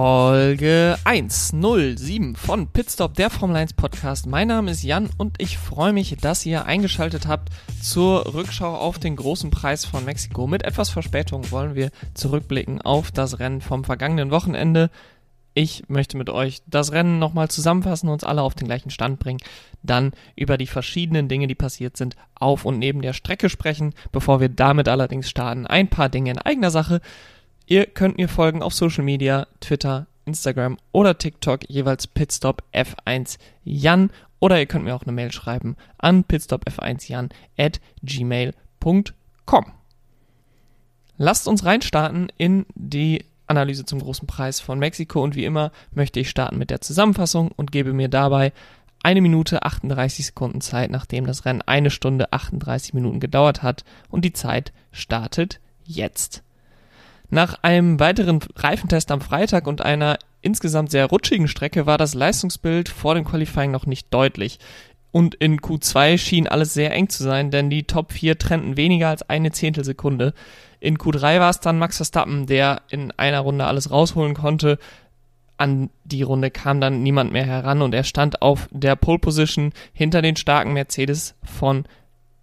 Folge 107 von Pitstop, der Formel 1 Podcast. Mein Name ist Jan und ich freue mich, dass ihr eingeschaltet habt zur Rückschau auf den großen Preis von Mexiko. Mit etwas Verspätung wollen wir zurückblicken auf das Rennen vom vergangenen Wochenende. Ich möchte mit euch das Rennen nochmal zusammenfassen und uns alle auf den gleichen Stand bringen. Dann über die verschiedenen Dinge, die passiert sind, auf und neben der Strecke sprechen. Bevor wir damit allerdings starten, ein paar Dinge in eigener Sache. Ihr könnt mir folgen auf Social Media, Twitter, Instagram oder TikTok, jeweils Pitstop F1 Jan. Oder ihr könnt mir auch eine Mail schreiben an pitstopf1jan at gmail.com. Lasst uns reinstarten in die Analyse zum großen Preis von Mexiko und wie immer möchte ich starten mit der Zusammenfassung und gebe mir dabei eine Minute 38 Sekunden Zeit, nachdem das Rennen eine Stunde 38 Minuten gedauert hat und die Zeit startet jetzt. Nach einem weiteren Reifentest am Freitag und einer insgesamt sehr rutschigen Strecke war das Leistungsbild vor dem Qualifying noch nicht deutlich. Und in Q2 schien alles sehr eng zu sein, denn die Top 4 trennten weniger als eine Zehntelsekunde. In Q3 war es dann Max Verstappen, der in einer Runde alles rausholen konnte. An die Runde kam dann niemand mehr heran und er stand auf der Pole Position hinter den starken Mercedes von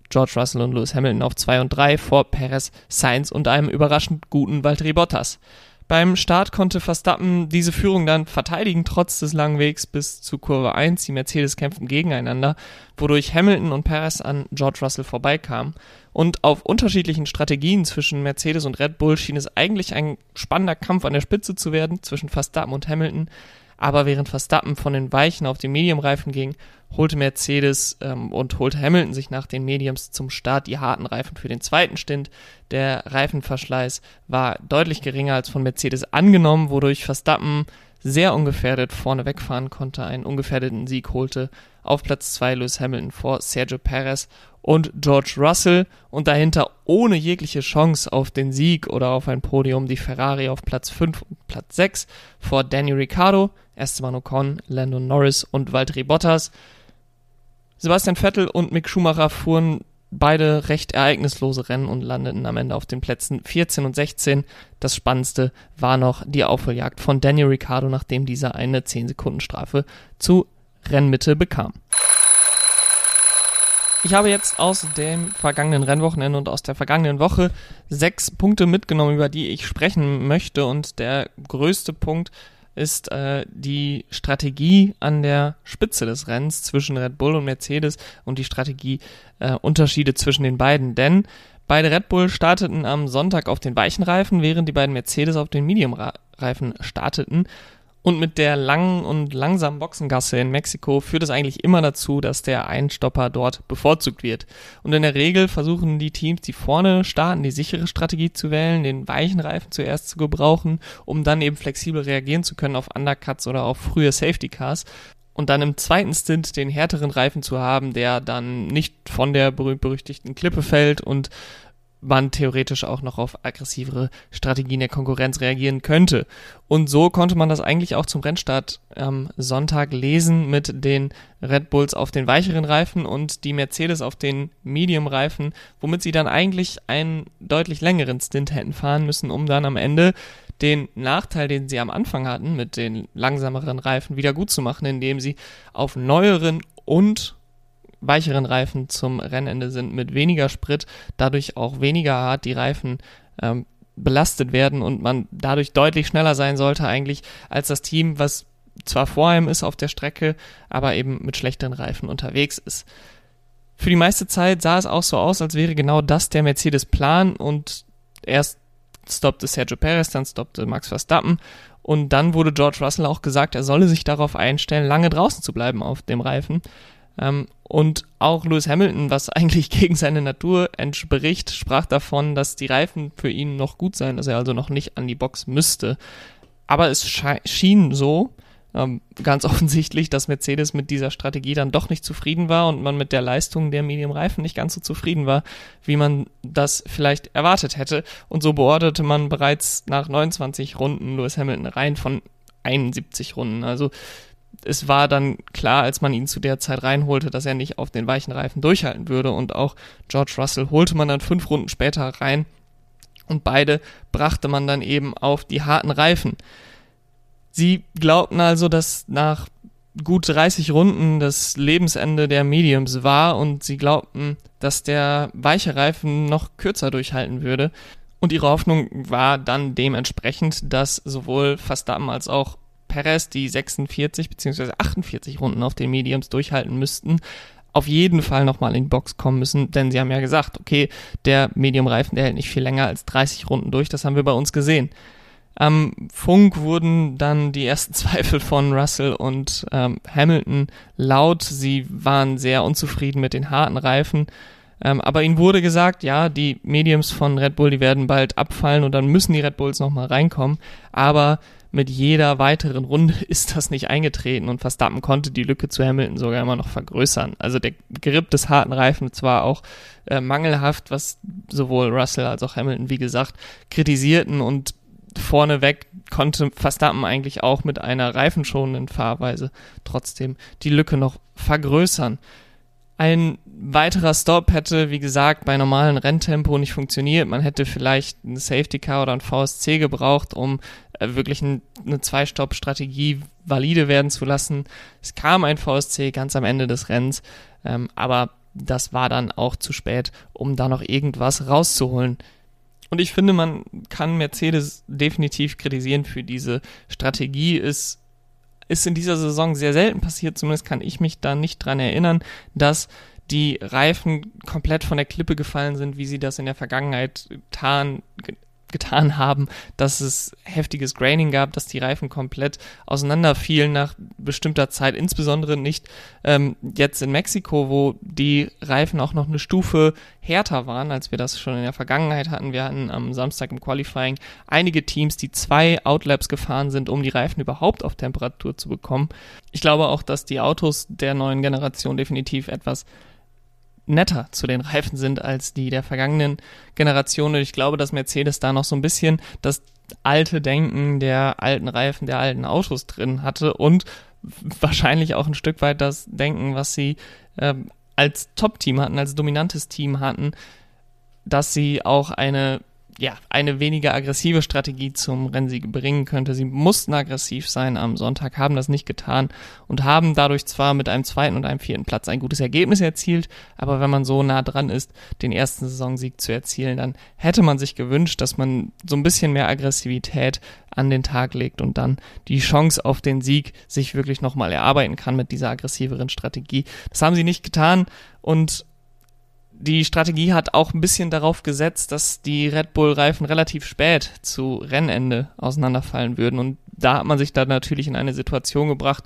George Russell und Lewis Hamilton auf 2 und 3 vor Perez, Sainz und einem überraschend guten Valtteri Bottas. Beim Start konnte Verstappen diese Führung dann verteidigen, trotz des langen Wegs bis zu Kurve 1. Die Mercedes kämpften gegeneinander, wodurch Hamilton und Perez an George Russell vorbeikamen. Und auf unterschiedlichen Strategien zwischen Mercedes und Red Bull schien es eigentlich ein spannender Kampf an der Spitze zu werden zwischen Verstappen und Hamilton. Aber während Verstappen von den weichen auf die Medium-Reifen ging, holte Mercedes ähm, und holte Hamilton sich nach den Mediums zum Start die harten Reifen für den zweiten Stint. Der Reifenverschleiß war deutlich geringer als von Mercedes angenommen, wodurch Verstappen sehr ungefährdet vorne wegfahren konnte, einen ungefährdeten Sieg holte. Auf Platz 2 Lewis Hamilton vor Sergio Perez und George Russell und dahinter ohne jegliche Chance auf den Sieg oder auf ein Podium die Ferrari auf Platz 5 und Platz 6 vor Daniel Ricciardo, Esteban Ocon, Landon Norris und Valtteri Bottas. Sebastian Vettel und Mick Schumacher fuhren beide recht ereignislose Rennen und landeten am Ende auf den Plätzen 14 und 16. Das Spannendste war noch die Aufholjagd von Daniel Ricciardo, nachdem dieser eine 10 Sekunden Strafe zu Rennmitte bekam. Ich habe jetzt aus dem vergangenen Rennwochenende und aus der vergangenen Woche sechs Punkte mitgenommen, über die ich sprechen möchte. Und der größte Punkt ist äh, die Strategie an der Spitze des Rennens zwischen Red Bull und Mercedes und die Strategie äh, Unterschiede zwischen den beiden. Denn beide Red Bull starteten am Sonntag auf den weichen Reifen, während die beiden Mercedes auf den Medium-Reifen starteten. Und mit der langen und langsamen Boxengasse in Mexiko führt es eigentlich immer dazu, dass der Einstopper dort bevorzugt wird. Und in der Regel versuchen die Teams, die vorne starten, die sichere Strategie zu wählen, den weichen Reifen zuerst zu gebrauchen, um dann eben flexibel reagieren zu können auf Undercuts oder auf frühe Safety Cars und dann im zweiten Stint den härteren Reifen zu haben, der dann nicht von der berühmt-berüchtigten Klippe fällt und man theoretisch auch noch auf aggressivere Strategien der Konkurrenz reagieren könnte. Und so konnte man das eigentlich auch zum Rennstart am Sonntag lesen mit den Red Bulls auf den weicheren Reifen und die Mercedes auf den Medium-Reifen, womit sie dann eigentlich einen deutlich längeren Stint hätten fahren müssen, um dann am Ende den Nachteil, den sie am Anfang hatten, mit den langsameren Reifen wieder gut zu machen, indem sie auf neueren und weicheren Reifen zum Rennende sind mit weniger Sprit, dadurch auch weniger hart die Reifen ähm, belastet werden und man dadurch deutlich schneller sein sollte eigentlich als das Team, was zwar vor einem ist auf der Strecke, aber eben mit schlechteren Reifen unterwegs ist. Für die meiste Zeit sah es auch so aus, als wäre genau das der Mercedes-Plan und erst stoppte Sergio Perez, dann stoppte Max Verstappen und dann wurde George Russell auch gesagt, er solle sich darauf einstellen, lange draußen zu bleiben auf dem Reifen. Ähm, und auch Lewis Hamilton, was eigentlich gegen seine Natur entspricht, sprach davon, dass die Reifen für ihn noch gut seien, dass er also noch nicht an die Box müsste. Aber es schien so, ähm, ganz offensichtlich, dass Mercedes mit dieser Strategie dann doch nicht zufrieden war und man mit der Leistung der Medium-Reifen nicht ganz so zufrieden war, wie man das vielleicht erwartet hätte. Und so beorderte man bereits nach 29 Runden Lewis Hamilton rein von 71 Runden. Also es war dann klar, als man ihn zu der Zeit reinholte, dass er nicht auf den weichen Reifen durchhalten würde. Und auch George Russell holte man dann fünf Runden später rein und beide brachte man dann eben auf die harten Reifen. Sie glaubten also, dass nach gut 30 Runden das Lebensende der Mediums war und sie glaubten, dass der weiche Reifen noch kürzer durchhalten würde. Und ihre Hoffnung war dann dementsprechend, dass sowohl Verstappen als auch Perez die 46 bzw. 48 Runden auf den Mediums durchhalten müssten, auf jeden Fall nochmal in die Box kommen müssen, denn sie haben ja gesagt, okay, der Medium-Reifen, der hält nicht viel länger als 30 Runden durch, das haben wir bei uns gesehen. Am Funk wurden dann die ersten Zweifel von Russell und ähm, Hamilton laut. Sie waren sehr unzufrieden mit den harten Reifen. Ähm, aber ihnen wurde gesagt, ja, die Mediums von Red Bull, die werden bald abfallen und dann müssen die Red Bulls nochmal reinkommen. Aber mit jeder weiteren Runde ist das nicht eingetreten und Verstappen konnte die Lücke zu Hamilton sogar immer noch vergrößern. Also der Grip des harten Reifens war auch äh, mangelhaft, was sowohl Russell als auch Hamilton, wie gesagt, kritisierten und vorneweg konnte Verstappen eigentlich auch mit einer reifenschonenden Fahrweise trotzdem die Lücke noch vergrößern. Ein weiterer Stop hätte, wie gesagt, bei normalem Renntempo nicht funktioniert. Man hätte vielleicht ein Safety Car oder ein VSC gebraucht, um wirklich ein, eine Zwei-Stopp-Strategie valide werden zu lassen. Es kam ein VSC ganz am Ende des Rennens, ähm, aber das war dann auch zu spät, um da noch irgendwas rauszuholen. Und ich finde, man kann Mercedes definitiv kritisieren für diese Strategie. Es ist in dieser Saison sehr selten passiert, zumindest kann ich mich da nicht dran erinnern, dass die Reifen komplett von der Klippe gefallen sind, wie sie das in der Vergangenheit getan, getan haben, dass es heftiges Graining gab, dass die Reifen komplett auseinanderfielen nach bestimmter Zeit, insbesondere nicht ähm, jetzt in Mexiko, wo die Reifen auch noch eine Stufe härter waren, als wir das schon in der Vergangenheit hatten. Wir hatten am Samstag im Qualifying einige Teams, die zwei Outlaps gefahren sind, um die Reifen überhaupt auf Temperatur zu bekommen. Ich glaube auch, dass die Autos der neuen Generation definitiv etwas netter zu den Reifen sind als die der vergangenen Generation. Und ich glaube, dass Mercedes da noch so ein bisschen das alte Denken der alten Reifen, der alten Autos drin hatte und wahrscheinlich auch ein Stück weit das Denken, was sie äh, als Top-Team hatten, als dominantes Team hatten, dass sie auch eine ja, eine weniger aggressive Strategie zum Rennsieg bringen könnte. Sie mussten aggressiv sein am Sonntag, haben das nicht getan und haben dadurch zwar mit einem zweiten und einem vierten Platz ein gutes Ergebnis erzielt, aber wenn man so nah dran ist, den ersten Saisonsieg zu erzielen, dann hätte man sich gewünscht, dass man so ein bisschen mehr Aggressivität an den Tag legt und dann die Chance auf den Sieg sich wirklich nochmal erarbeiten kann mit dieser aggressiveren Strategie. Das haben sie nicht getan und die Strategie hat auch ein bisschen darauf gesetzt, dass die Red Bull-Reifen relativ spät zu Rennende auseinanderfallen würden. Und da hat man sich dann natürlich in eine Situation gebracht,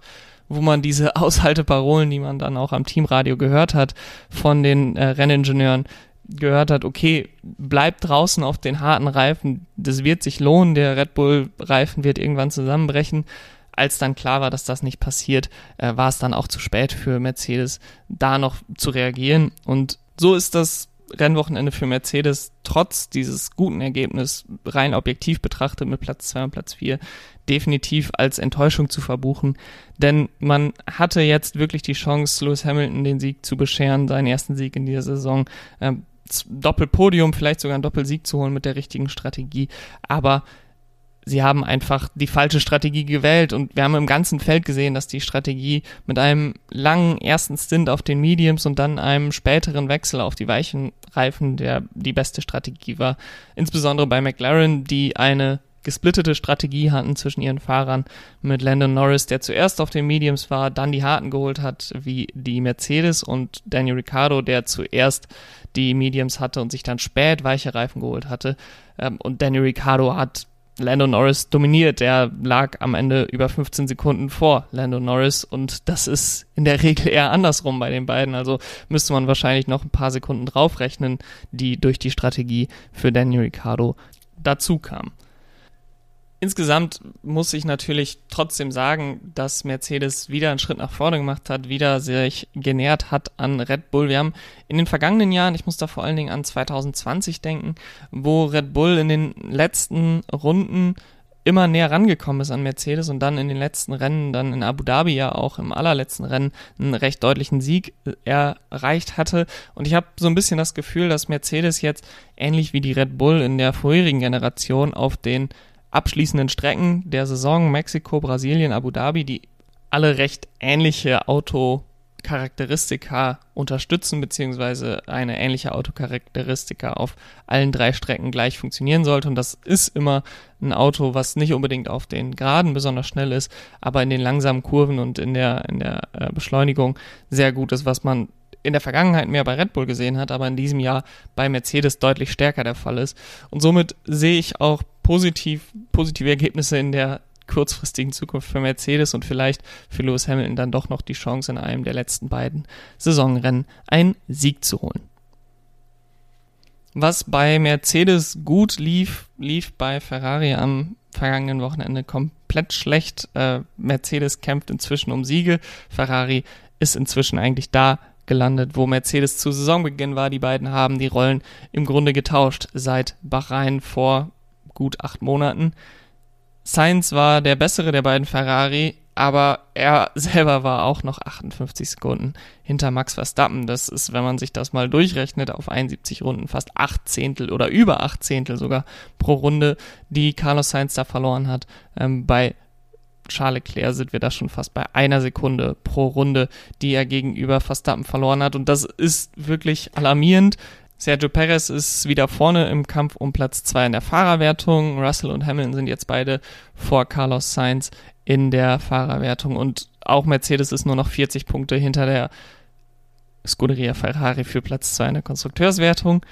wo man diese Aushalteparolen, die man dann auch am Teamradio gehört hat, von den äh, Renningenieuren gehört hat, okay, bleibt draußen auf den harten Reifen, das wird sich lohnen, der Red Bull-Reifen wird irgendwann zusammenbrechen. Als dann klar war, dass das nicht passiert, äh, war es dann auch zu spät für Mercedes, da noch zu reagieren. Und so ist das Rennwochenende für Mercedes trotz dieses guten Ergebnisses rein objektiv betrachtet mit Platz 2 und Platz 4 definitiv als Enttäuschung zu verbuchen, denn man hatte jetzt wirklich die Chance, Lewis Hamilton den Sieg zu bescheren, seinen ersten Sieg in dieser Saison, ähm, Doppelpodium, vielleicht sogar einen Doppelsieg zu holen mit der richtigen Strategie, aber sie haben einfach die falsche Strategie gewählt und wir haben im ganzen Feld gesehen, dass die Strategie mit einem langen ersten Stint auf den Mediums und dann einem späteren Wechsel auf die weichen Reifen der die beste Strategie war. Insbesondere bei McLaren, die eine gesplittete Strategie hatten zwischen ihren Fahrern mit Landon Norris, der zuerst auf den Mediums war, dann die harten geholt hat, wie die Mercedes und Daniel Ricciardo, der zuerst die Mediums hatte und sich dann spät weiche Reifen geholt hatte. Ähm, und Daniel Ricciardo hat Lando Norris dominiert. Er lag am Ende über 15 Sekunden vor Lando Norris und das ist in der Regel eher andersrum bei den beiden. Also müsste man wahrscheinlich noch ein paar Sekunden draufrechnen, die durch die Strategie für Daniel Ricciardo dazu kamen. Insgesamt muss ich natürlich trotzdem sagen, dass Mercedes wieder einen Schritt nach vorne gemacht hat, wieder sich genähert hat an Red Bull. Wir haben in den vergangenen Jahren, ich muss da vor allen Dingen an 2020 denken, wo Red Bull in den letzten Runden immer näher rangekommen ist an Mercedes und dann in den letzten Rennen, dann in Abu Dhabi ja auch im allerletzten Rennen einen recht deutlichen Sieg erreicht hatte. Und ich habe so ein bisschen das Gefühl, dass Mercedes jetzt ähnlich wie die Red Bull in der vorherigen Generation auf den abschließenden Strecken der Saison Mexiko, Brasilien, Abu Dhabi, die alle recht ähnliche Autocharakteristika unterstützen, beziehungsweise eine ähnliche Autocharakteristika auf allen drei Strecken gleich funktionieren sollte. Und das ist immer ein Auto, was nicht unbedingt auf den Geraden besonders schnell ist, aber in den langsamen Kurven und in der, in der äh, Beschleunigung sehr gut ist, was man in der Vergangenheit mehr bei Red Bull gesehen hat, aber in diesem Jahr bei Mercedes deutlich stärker der Fall ist. Und somit sehe ich auch positiv, positive Ergebnisse in der kurzfristigen Zukunft für Mercedes und vielleicht für Lewis Hamilton dann doch noch die Chance in einem der letzten beiden Saisonrennen einen Sieg zu holen. Was bei Mercedes gut lief, lief bei Ferrari am vergangenen Wochenende komplett schlecht. Äh, Mercedes kämpft inzwischen um Siege. Ferrari ist inzwischen eigentlich da gelandet, wo Mercedes zu Saisonbeginn war. Die beiden haben die Rollen im Grunde getauscht seit Bahrain vor gut acht Monaten. Sainz war der bessere der beiden Ferrari, aber er selber war auch noch 58 Sekunden hinter Max Verstappen. Das ist, wenn man sich das mal durchrechnet, auf 71 Runden fast acht Zehntel oder über acht Zehntel sogar pro Runde, die Carlos Sainz da verloren hat. Ähm, bei Charles Leclerc sind wir da schon fast bei einer Sekunde pro Runde, die er gegenüber Verstappen verloren hat. Und das ist wirklich alarmierend. Sergio Perez ist wieder vorne im Kampf um Platz 2 in der Fahrerwertung. Russell und Hamilton sind jetzt beide vor Carlos Sainz in der Fahrerwertung und auch Mercedes ist nur noch 40 Punkte hinter der Scuderia Ferrari für Platz 2 in der Konstrukteurswertung.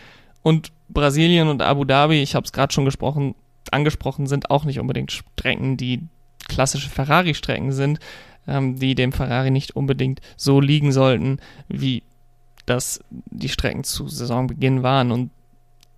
Und Brasilien und Abu Dhabi, ich habe es gerade schon gesprochen, angesprochen, sind auch nicht unbedingt Strecken, die klassische Ferrari-Strecken sind, ähm, die dem Ferrari nicht unbedingt so liegen sollten, wie dass die Strecken zu Saisonbeginn waren. Und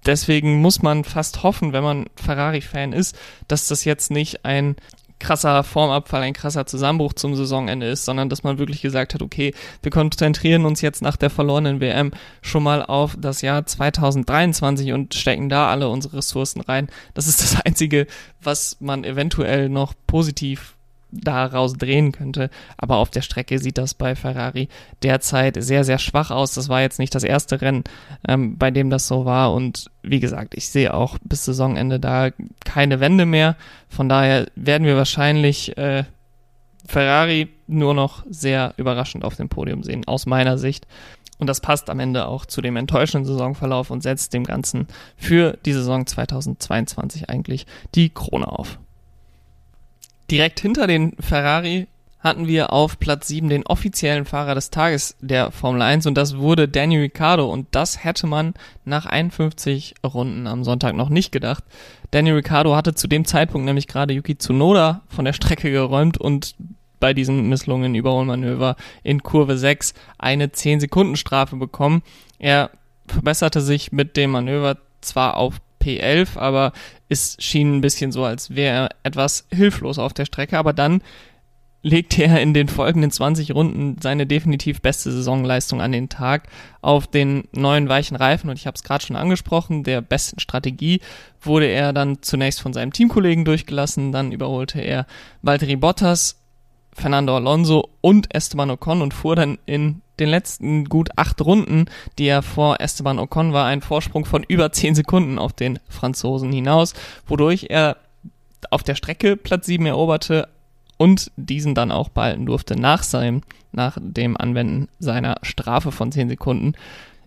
deswegen muss man fast hoffen, wenn man Ferrari-Fan ist, dass das jetzt nicht ein krasser Formabfall, ein krasser Zusammenbruch zum Saisonende ist, sondern dass man wirklich gesagt hat, okay, wir konzentrieren uns jetzt nach der verlorenen WM schon mal auf das Jahr 2023 und stecken da alle unsere Ressourcen rein. Das ist das Einzige, was man eventuell noch positiv daraus drehen könnte. Aber auf der Strecke sieht das bei Ferrari derzeit sehr, sehr schwach aus. Das war jetzt nicht das erste Rennen, ähm, bei dem das so war. Und wie gesagt, ich sehe auch bis Saisonende da keine Wende mehr. Von daher werden wir wahrscheinlich äh, Ferrari nur noch sehr überraschend auf dem Podium sehen, aus meiner Sicht. Und das passt am Ende auch zu dem enttäuschenden Saisonverlauf und setzt dem Ganzen für die Saison 2022 eigentlich die Krone auf. Direkt hinter den Ferrari hatten wir auf Platz 7 den offiziellen Fahrer des Tages der Formel 1 und das wurde Daniel Ricciardo und das hätte man nach 51 Runden am Sonntag noch nicht gedacht. Daniel Ricciardo hatte zu dem Zeitpunkt nämlich gerade Yuki Tsunoda von der Strecke geräumt und bei diesem misslungenen Überholmanöver in Kurve 6 eine 10 Sekunden Strafe bekommen. Er verbesserte sich mit dem Manöver zwar auf P11, aber es schien ein bisschen so, als wäre er etwas hilflos auf der Strecke, aber dann legte er in den folgenden 20 Runden seine definitiv beste Saisonleistung an den Tag auf den neuen weichen Reifen. Und ich habe es gerade schon angesprochen, der besten Strategie wurde er dann zunächst von seinem Teamkollegen durchgelassen, dann überholte er Valtteri Bottas, Fernando Alonso und Esteban Ocon und fuhr dann in den letzten gut acht Runden, die er vor Esteban Ocon war, einen Vorsprung von über zehn Sekunden auf den Franzosen hinaus, wodurch er auf der Strecke Platz sieben eroberte und diesen dann auch behalten durfte nach seinem, nach dem Anwenden seiner Strafe von zehn Sekunden.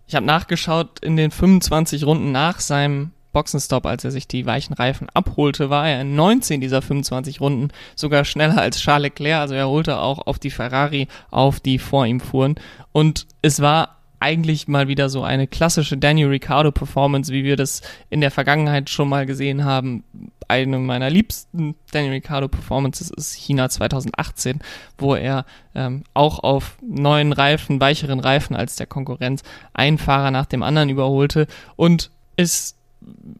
Ich habe nachgeschaut, in den 25 Runden nach seinem Boxenstopp, als er sich die weichen Reifen abholte, war er in 19 dieser 25 Runden sogar schneller als Charles Leclerc. Also er holte auch auf die Ferrari auf, die vor ihm fuhren. Und es war eigentlich mal wieder so eine klassische Daniel Ricciardo Performance, wie wir das in der Vergangenheit schon mal gesehen haben. Eine meiner liebsten Daniel Ricciardo Performances ist China 2018, wo er ähm, auch auf neuen Reifen, weicheren Reifen als der Konkurrenz einen Fahrer nach dem anderen überholte und ist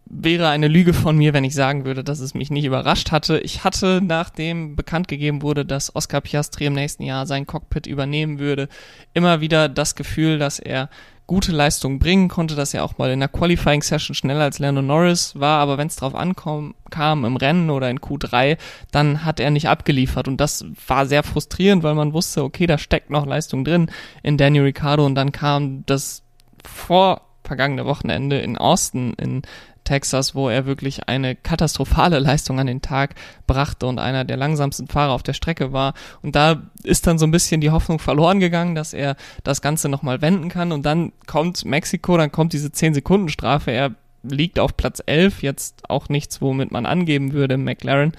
wäre eine Lüge von mir, wenn ich sagen würde, dass es mich nicht überrascht hatte. Ich hatte, nachdem bekannt gegeben wurde, dass Oscar Piastri im nächsten Jahr sein Cockpit übernehmen würde, immer wieder das Gefühl, dass er gute Leistungen bringen konnte, dass er auch mal in der Qualifying Session schneller als Lando Norris war, aber wenn es drauf ankam, kam im Rennen oder in Q3, dann hat er nicht abgeliefert. Und das war sehr frustrierend, weil man wusste, okay, da steckt noch Leistung drin in Daniel Ricciardo. Und dann kam das vor vergangene Wochenende in Austin in Texas, wo er wirklich eine katastrophale Leistung an den Tag brachte und einer der langsamsten Fahrer auf der Strecke war. Und da ist dann so ein bisschen die Hoffnung verloren gegangen, dass er das Ganze nochmal wenden kann. Und dann kommt Mexiko, dann kommt diese 10-Sekunden-Strafe. Er liegt auf Platz 11, jetzt auch nichts, womit man angeben würde, McLaren.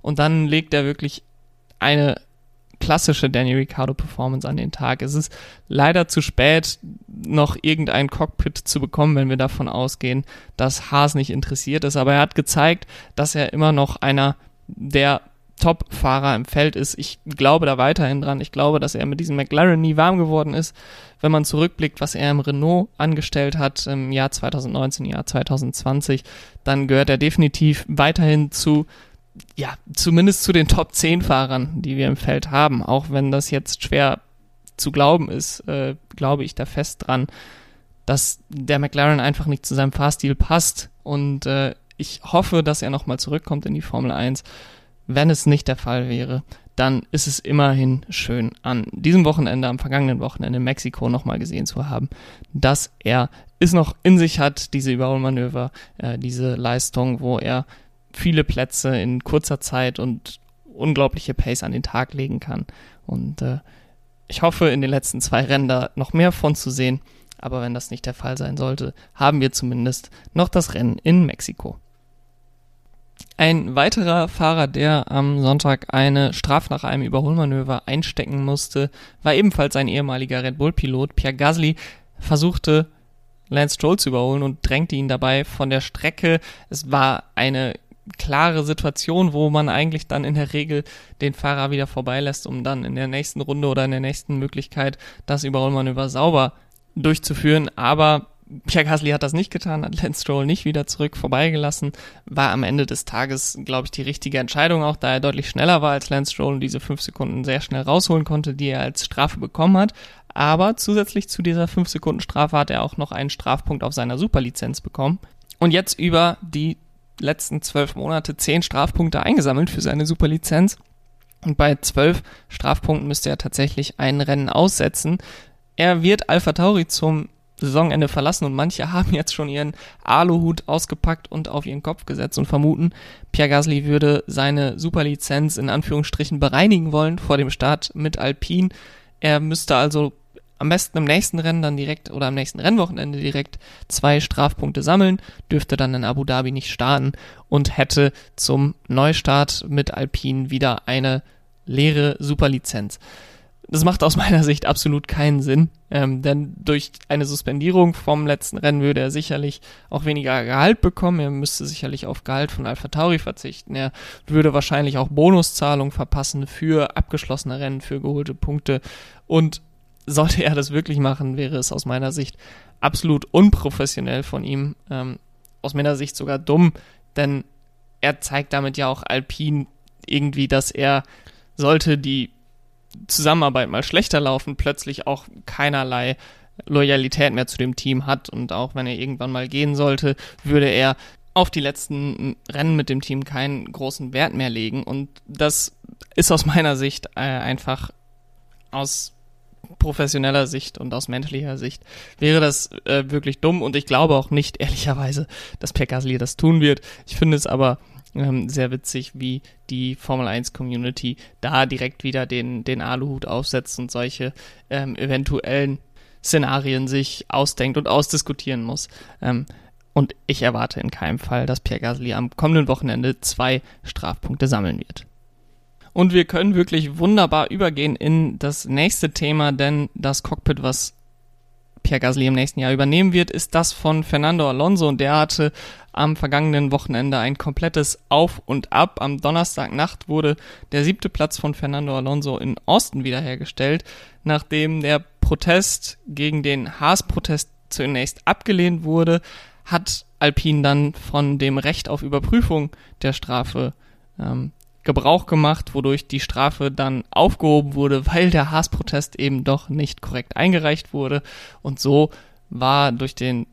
Und dann legt er wirklich eine klassische Daniel Ricciardo Performance an den Tag. Es ist leider zu spät, noch irgendein Cockpit zu bekommen, wenn wir davon ausgehen, dass Haas nicht interessiert ist. Aber er hat gezeigt, dass er immer noch einer der Top-Fahrer im Feld ist. Ich glaube da weiterhin dran. Ich glaube, dass er mit diesem McLaren nie warm geworden ist. Wenn man zurückblickt, was er im Renault angestellt hat im Jahr 2019, Jahr 2020, dann gehört er definitiv weiterhin zu ja, zumindest zu den Top 10 Fahrern, die wir im Feld haben, auch wenn das jetzt schwer zu glauben ist, äh, glaube ich da fest dran, dass der McLaren einfach nicht zu seinem Fahrstil passt und äh, ich hoffe, dass er nochmal zurückkommt in die Formel 1. Wenn es nicht der Fall wäre, dann ist es immerhin schön an diesem Wochenende, am vergangenen Wochenende in Mexiko nochmal gesehen zu haben, dass er es noch in sich hat, diese Überholmanöver, äh, diese Leistung, wo er viele Plätze in kurzer Zeit und unglaubliche Pace an den Tag legen kann. Und äh, ich hoffe, in den letzten zwei Rennen da noch mehr von zu sehen. Aber wenn das nicht der Fall sein sollte, haben wir zumindest noch das Rennen in Mexiko. Ein weiterer Fahrer, der am Sonntag eine Strafe nach einem Überholmanöver einstecken musste, war ebenfalls ein ehemaliger Red Bull-Pilot. Pierre Gasly versuchte Lance Stroll zu überholen und drängte ihn dabei von der Strecke. Es war eine klare Situation, wo man eigentlich dann in der Regel den Fahrer wieder vorbeilässt, um dann in der nächsten Runde oder in der nächsten Möglichkeit das Überholmanöver sauber durchzuführen. Aber Pierre Gasly hat das nicht getan, hat Lance Stroll nicht wieder zurück vorbeigelassen, war am Ende des Tages, glaube ich, die richtige Entscheidung, auch da er deutlich schneller war als Lance Stroll und diese fünf Sekunden sehr schnell rausholen konnte, die er als Strafe bekommen hat. Aber zusätzlich zu dieser fünf Sekunden Strafe hat er auch noch einen Strafpunkt auf seiner Superlizenz bekommen. Und jetzt über die letzten zwölf Monate zehn Strafpunkte eingesammelt für seine Superlizenz. Und bei zwölf Strafpunkten müsste er tatsächlich ein Rennen aussetzen. Er wird Alpha Tauri zum Saisonende verlassen und manche haben jetzt schon ihren Aluhut ausgepackt und auf ihren Kopf gesetzt und vermuten, Pierre Gasly würde seine Superlizenz in Anführungsstrichen bereinigen wollen vor dem Start mit Alpine. Er müsste also am besten im nächsten Rennen dann direkt oder am nächsten Rennwochenende direkt zwei Strafpunkte sammeln, dürfte dann in Abu Dhabi nicht starten und hätte zum Neustart mit Alpine wieder eine leere Superlizenz. Das macht aus meiner Sicht absolut keinen Sinn, ähm, denn durch eine Suspendierung vom letzten Rennen würde er sicherlich auch weniger Gehalt bekommen. Er müsste sicherlich auf Gehalt von Alpha Tauri verzichten. Er würde wahrscheinlich auch Bonuszahlungen verpassen für abgeschlossene Rennen, für geholte Punkte und sollte er das wirklich machen, wäre es aus meiner Sicht absolut unprofessionell von ihm. Ähm, aus meiner Sicht sogar dumm, denn er zeigt damit ja auch Alpin irgendwie, dass er, sollte die Zusammenarbeit mal schlechter laufen, plötzlich auch keinerlei Loyalität mehr zu dem Team hat und auch wenn er irgendwann mal gehen sollte, würde er auf die letzten Rennen mit dem Team keinen großen Wert mehr legen und das ist aus meiner Sicht äh, einfach aus professioneller Sicht und aus menschlicher Sicht wäre das äh, wirklich dumm und ich glaube auch nicht, ehrlicherweise, dass Pierre Gasly das tun wird. Ich finde es aber ähm, sehr witzig, wie die Formel 1 Community da direkt wieder den, den Aluhut aufsetzt und solche ähm, eventuellen Szenarien sich ausdenkt und ausdiskutieren muss. Ähm, und ich erwarte in keinem Fall, dass Pierre Gasly am kommenden Wochenende zwei Strafpunkte sammeln wird. Und wir können wirklich wunderbar übergehen in das nächste Thema, denn das Cockpit, was Pierre Gasly im nächsten Jahr übernehmen wird, ist das von Fernando Alonso und der hatte am vergangenen Wochenende ein komplettes Auf und Ab. Am Donnerstagnacht wurde der siebte Platz von Fernando Alonso in Austin wiederhergestellt, nachdem der Protest gegen den Haas-Protest zunächst abgelehnt wurde, hat Alpine dann von dem Recht auf Überprüfung der Strafe ähm, Gebrauch gemacht, wodurch die Strafe dann aufgehoben wurde, weil der Haas-Protest eben doch nicht korrekt eingereicht wurde. Und so war durch den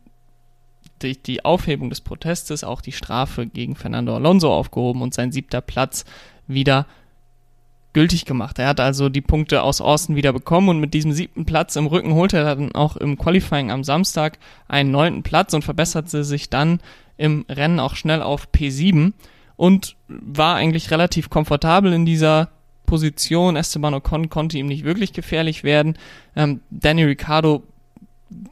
durch die Aufhebung des Protestes auch die Strafe gegen Fernando Alonso aufgehoben und sein siebter Platz wieder gültig gemacht. Er hat also die Punkte aus Austin wieder bekommen und mit diesem siebten Platz im Rücken holte er dann auch im Qualifying am Samstag einen neunten Platz und verbesserte sich dann im Rennen auch schnell auf P7 und war eigentlich relativ komfortabel in dieser Position. Esteban Ocon konnte ihm nicht wirklich gefährlich werden. Ähm, Danny Ricciardo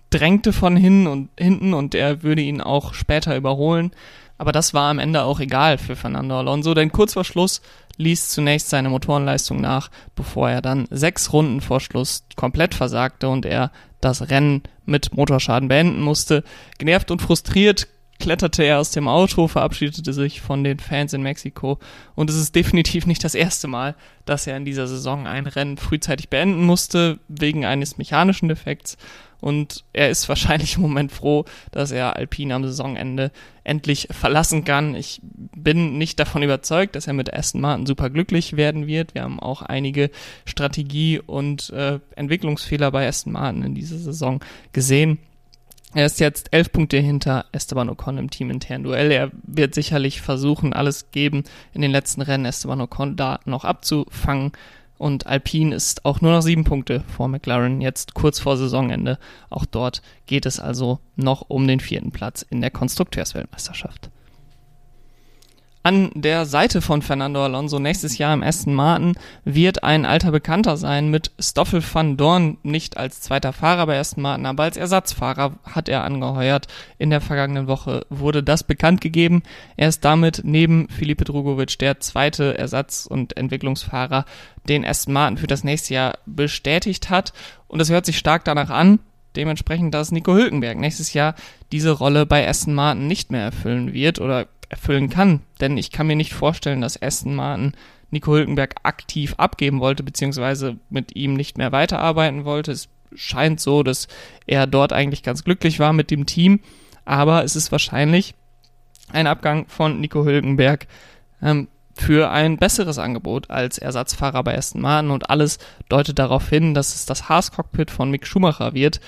drängte von hin und hinten und er würde ihn auch später überholen. Aber das war am Ende auch egal für Fernando Alonso, denn kurz vor Schluss ließ zunächst seine Motorenleistung nach, bevor er dann sechs Runden vor Schluss komplett versagte und er das Rennen mit Motorschaden beenden musste. Genervt und frustriert kletterte er aus dem Auto, verabschiedete sich von den Fans in Mexiko und es ist definitiv nicht das erste Mal, dass er in dieser Saison ein Rennen frühzeitig beenden musste, wegen eines mechanischen Defekts und er ist wahrscheinlich im Moment froh, dass er Alpine am Saisonende endlich verlassen kann. Ich bin nicht davon überzeugt, dass er mit Aston Martin super glücklich werden wird. Wir haben auch einige Strategie- und äh, Entwicklungsfehler bei Aston Martin in dieser Saison gesehen. Er ist jetzt elf Punkte hinter Esteban Ocon im teaminternen Duell. Er wird sicherlich versuchen, alles geben, in den letzten Rennen Esteban Ocon da noch abzufangen und Alpine ist auch nur noch sieben Punkte vor McLaren, jetzt kurz vor Saisonende. Auch dort geht es also noch um den vierten Platz in der Konstrukteursweltmeisterschaft. An der Seite von Fernando Alonso nächstes Jahr im Aston Martin wird ein alter Bekannter sein mit Stoffel van Dorn, nicht als zweiter Fahrer bei Aston Martin, aber als Ersatzfahrer hat er angeheuert. In der vergangenen Woche wurde das bekannt gegeben. Er ist damit neben Filipe Drugovic der zweite Ersatz- und Entwicklungsfahrer, den Aston Martin für das nächste Jahr bestätigt hat. Und das hört sich stark danach an, dementsprechend, dass Nico Hülkenberg nächstes Jahr diese Rolle bei Aston Martin nicht mehr erfüllen wird oder erfüllen kann. Denn ich kann mir nicht vorstellen, dass Aston Martin Nico Hülkenberg aktiv abgeben wollte, beziehungsweise mit ihm nicht mehr weiterarbeiten wollte. Es scheint so, dass er dort eigentlich ganz glücklich war mit dem Team, aber es ist wahrscheinlich ein Abgang von Nico Hülkenberg ähm, für ein besseres Angebot als Ersatzfahrer bei Aston Martin und alles deutet darauf hin, dass es das Haas-Cockpit von Mick Schumacher wird.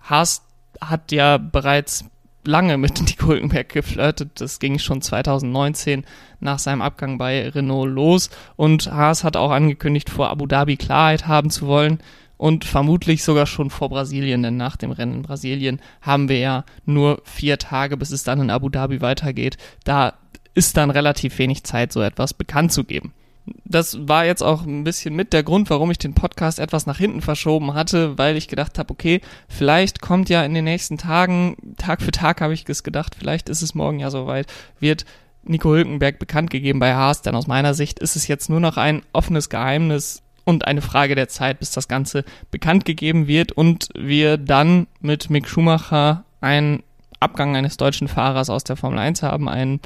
Haas hat ja bereits lange mit Nico Hülkenberg geflirtet. Das ging schon 2019 nach seinem Abgang bei Renault los. Und Haas hat auch angekündigt, vor Abu Dhabi Klarheit haben zu wollen. Und vermutlich sogar schon vor Brasilien, denn nach dem Rennen in Brasilien haben wir ja nur vier Tage, bis es dann in Abu Dhabi weitergeht. Da ist dann relativ wenig Zeit, so etwas bekannt zu geben das war jetzt auch ein bisschen mit der Grund, warum ich den Podcast etwas nach hinten verschoben hatte, weil ich gedacht habe, okay, vielleicht kommt ja in den nächsten Tagen, Tag für Tag habe ich es gedacht, vielleicht ist es morgen ja soweit, wird Nico Hülkenberg bekannt gegeben bei Haas, denn aus meiner Sicht ist es jetzt nur noch ein offenes Geheimnis und eine Frage der Zeit, bis das Ganze bekannt gegeben wird und wir dann mit Mick Schumacher einen Abgang eines deutschen Fahrers aus der Formel 1 haben, einen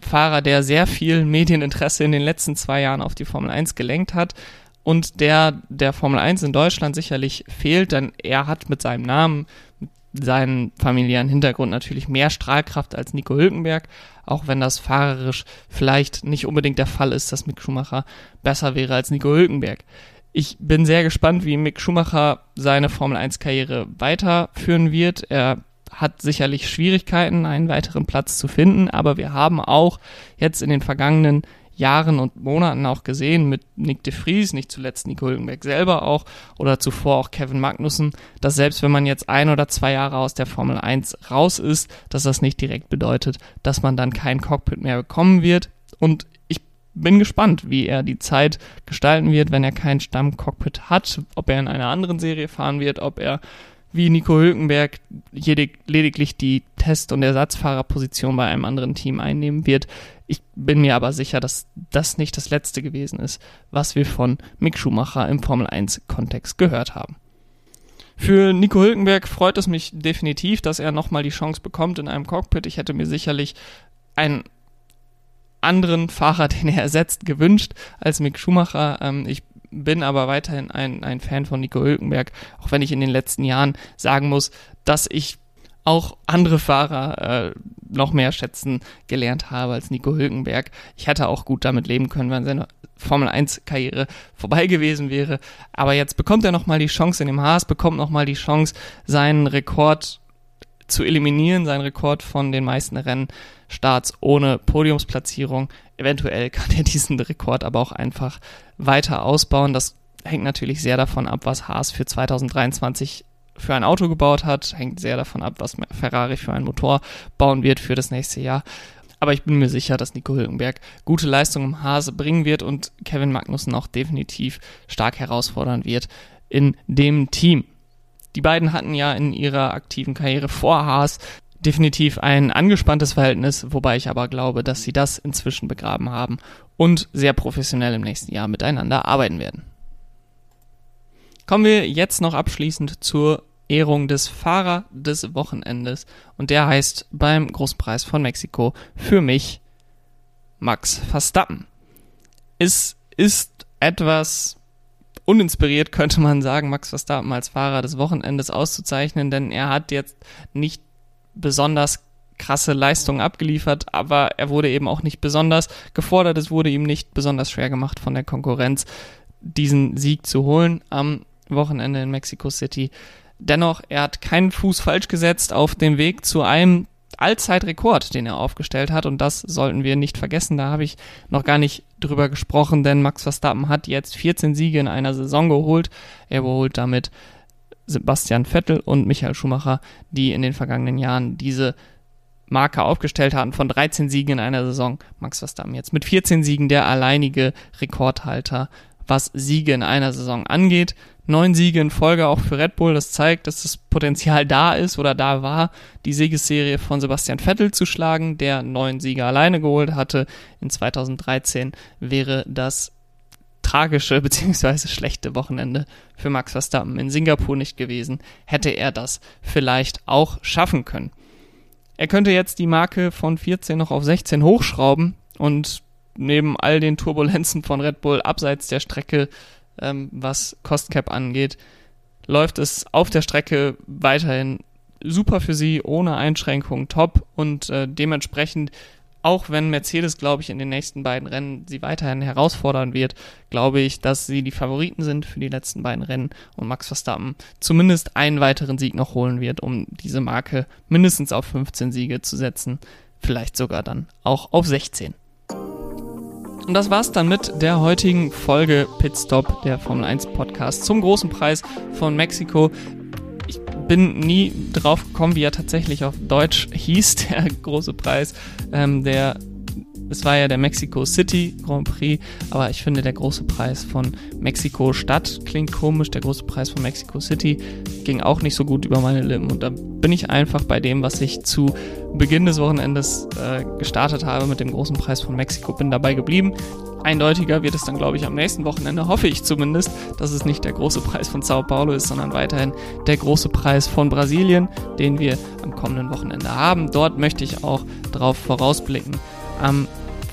Fahrer, der sehr viel Medieninteresse in den letzten zwei Jahren auf die Formel 1 gelenkt hat und der der Formel 1 in Deutschland sicherlich fehlt, denn er hat mit seinem Namen, mit seinem familiären Hintergrund natürlich mehr Strahlkraft als Nico Hülkenberg, auch wenn das fahrerisch vielleicht nicht unbedingt der Fall ist, dass Mick Schumacher besser wäre als Nico Hülkenberg. Ich bin sehr gespannt, wie Mick Schumacher seine Formel 1 Karriere weiterführen wird. Er hat sicherlich Schwierigkeiten, einen weiteren Platz zu finden, aber wir haben auch jetzt in den vergangenen Jahren und Monaten auch gesehen mit Nick de Vries, nicht zuletzt Nico Hülkenberg selber auch oder zuvor auch Kevin Magnussen, dass selbst wenn man jetzt ein oder zwei Jahre aus der Formel 1 raus ist, dass das nicht direkt bedeutet, dass man dann kein Cockpit mehr bekommen wird. Und ich bin gespannt, wie er die Zeit gestalten wird, wenn er kein Stammcockpit hat, ob er in einer anderen Serie fahren wird, ob er wie Nico Hülkenberg lediglich die Test- und Ersatzfahrerposition bei einem anderen Team einnehmen wird. Ich bin mir aber sicher, dass das nicht das letzte gewesen ist, was wir von Mick Schumacher im Formel 1-Kontext gehört haben. Für Nico Hülkenberg freut es mich definitiv, dass er nochmal die Chance bekommt in einem Cockpit. Ich hätte mir sicherlich einen anderen Fahrer, den er ersetzt, gewünscht als Mick Schumacher. Ähm, ich bin aber weiterhin ein, ein Fan von Nico Hülkenberg, auch wenn ich in den letzten Jahren sagen muss, dass ich auch andere Fahrer äh, noch mehr schätzen gelernt habe als Nico Hülkenberg. Ich hätte auch gut damit leben können, wenn seine Formel 1 Karriere vorbei gewesen wäre. Aber jetzt bekommt er nochmal die Chance in dem Haas, bekommt nochmal die Chance, seinen Rekord zu eliminieren, seinen Rekord von den meisten Rennstarts ohne Podiumsplatzierung. Eventuell kann er diesen Rekord aber auch einfach weiter ausbauen. Das hängt natürlich sehr davon ab, was Haas für 2023 für ein Auto gebaut hat, hängt sehr davon ab, was Ferrari für einen Motor bauen wird für das nächste Jahr. Aber ich bin mir sicher, dass Nico Hülkenberg gute Leistung im Hase bringen wird und Kevin Magnussen auch definitiv stark herausfordern wird in dem Team. Die beiden hatten ja in ihrer aktiven Karriere vor Haas definitiv ein angespanntes Verhältnis, wobei ich aber glaube, dass sie das inzwischen begraben haben und sehr professionell im nächsten Jahr miteinander arbeiten werden. Kommen wir jetzt noch abschließend zur Ehrung des Fahrer des Wochenendes. Und der heißt beim Großpreis von Mexiko für mich Max Verstappen. Es ist etwas uninspiriert, könnte man sagen, Max Verstappen als Fahrer des Wochenendes auszuzeichnen, denn er hat jetzt nicht besonders krasse Leistungen abgeliefert, aber er wurde eben auch nicht besonders gefordert. Es wurde ihm nicht besonders schwer gemacht von der Konkurrenz, diesen Sieg zu holen am Wochenende in Mexico City. Dennoch, er hat keinen Fuß falsch gesetzt auf dem Weg zu einem Allzeitrekord, den er aufgestellt hat. Und das sollten wir nicht vergessen. Da habe ich noch gar nicht drüber gesprochen, denn Max Verstappen hat jetzt 14 Siege in einer Saison geholt. Er überholt damit Sebastian Vettel und Michael Schumacher, die in den vergangenen Jahren diese Marke aufgestellt hatten von 13 Siegen in einer Saison. Max Verstappen jetzt mit 14 Siegen der alleinige Rekordhalter, was Siege in einer Saison angeht neun Siege in Folge auch für Red Bull. Das zeigt, dass das Potenzial da ist oder da war, die Siegesserie von Sebastian Vettel zu schlagen, der neun Siege alleine geholt hatte. In 2013 wäre das tragische bzw. schlechte Wochenende für Max Verstappen in Singapur nicht gewesen, hätte er das vielleicht auch schaffen können. Er könnte jetzt die Marke von 14 noch auf 16 hochschrauben und neben all den Turbulenzen von Red Bull abseits der Strecke ähm, was Cost Cap angeht, läuft es auf der Strecke weiterhin super für sie, ohne Einschränkungen, top und äh, dementsprechend auch wenn Mercedes, glaube ich, in den nächsten beiden Rennen sie weiterhin herausfordern wird, glaube ich, dass sie die Favoriten sind für die letzten beiden Rennen und Max Verstappen zumindest einen weiteren Sieg noch holen wird, um diese Marke mindestens auf 15 Siege zu setzen, vielleicht sogar dann auch auf 16. Und das war's dann mit der heutigen Folge Pitstop, der Formel 1 Podcast zum großen Preis von Mexiko. Ich bin nie drauf gekommen, wie er tatsächlich auf Deutsch hieß, der große Preis, ähm, der es war ja der Mexico City Grand Prix, aber ich finde, der große Preis von Mexiko Stadt klingt komisch. Der große Preis von Mexico City ging auch nicht so gut über meine Lippen. Und da bin ich einfach bei dem, was ich zu Beginn des Wochenendes äh, gestartet habe mit dem großen Preis von Mexiko, bin dabei geblieben. Eindeutiger wird es dann, glaube ich, am nächsten Wochenende, hoffe ich zumindest, dass es nicht der große Preis von Sao Paulo ist, sondern weiterhin der große Preis von Brasilien, den wir am kommenden Wochenende haben. Dort möchte ich auch drauf vorausblicken. Am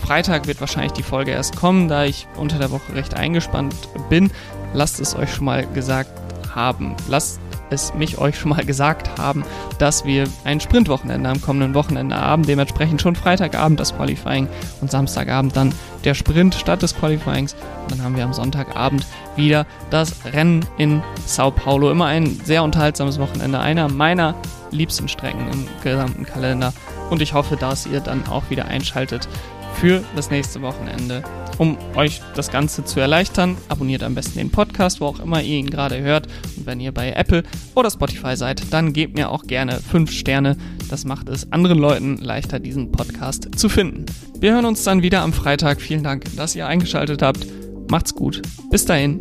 Freitag wird wahrscheinlich die Folge erst kommen, da ich unter der Woche recht eingespannt bin. Lasst es euch schon mal gesagt haben. Lasst es mich euch schon mal gesagt haben, dass wir ein Sprintwochenende am kommenden Wochenende haben. Dementsprechend schon Freitagabend das Qualifying und Samstagabend dann der Sprint statt des Qualifyings. Und dann haben wir am Sonntagabend wieder das Rennen in Sao Paulo. Immer ein sehr unterhaltsames Wochenende. Einer meiner liebsten Strecken im gesamten Kalender. Und ich hoffe, dass ihr dann auch wieder einschaltet für das nächste Wochenende. Um euch das Ganze zu erleichtern, abonniert am besten den Podcast, wo auch immer ihr ihn gerade hört. Und wenn ihr bei Apple oder Spotify seid, dann gebt mir auch gerne 5 Sterne. Das macht es anderen Leuten leichter, diesen Podcast zu finden. Wir hören uns dann wieder am Freitag. Vielen Dank, dass ihr eingeschaltet habt. Macht's gut. Bis dahin.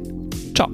Ciao.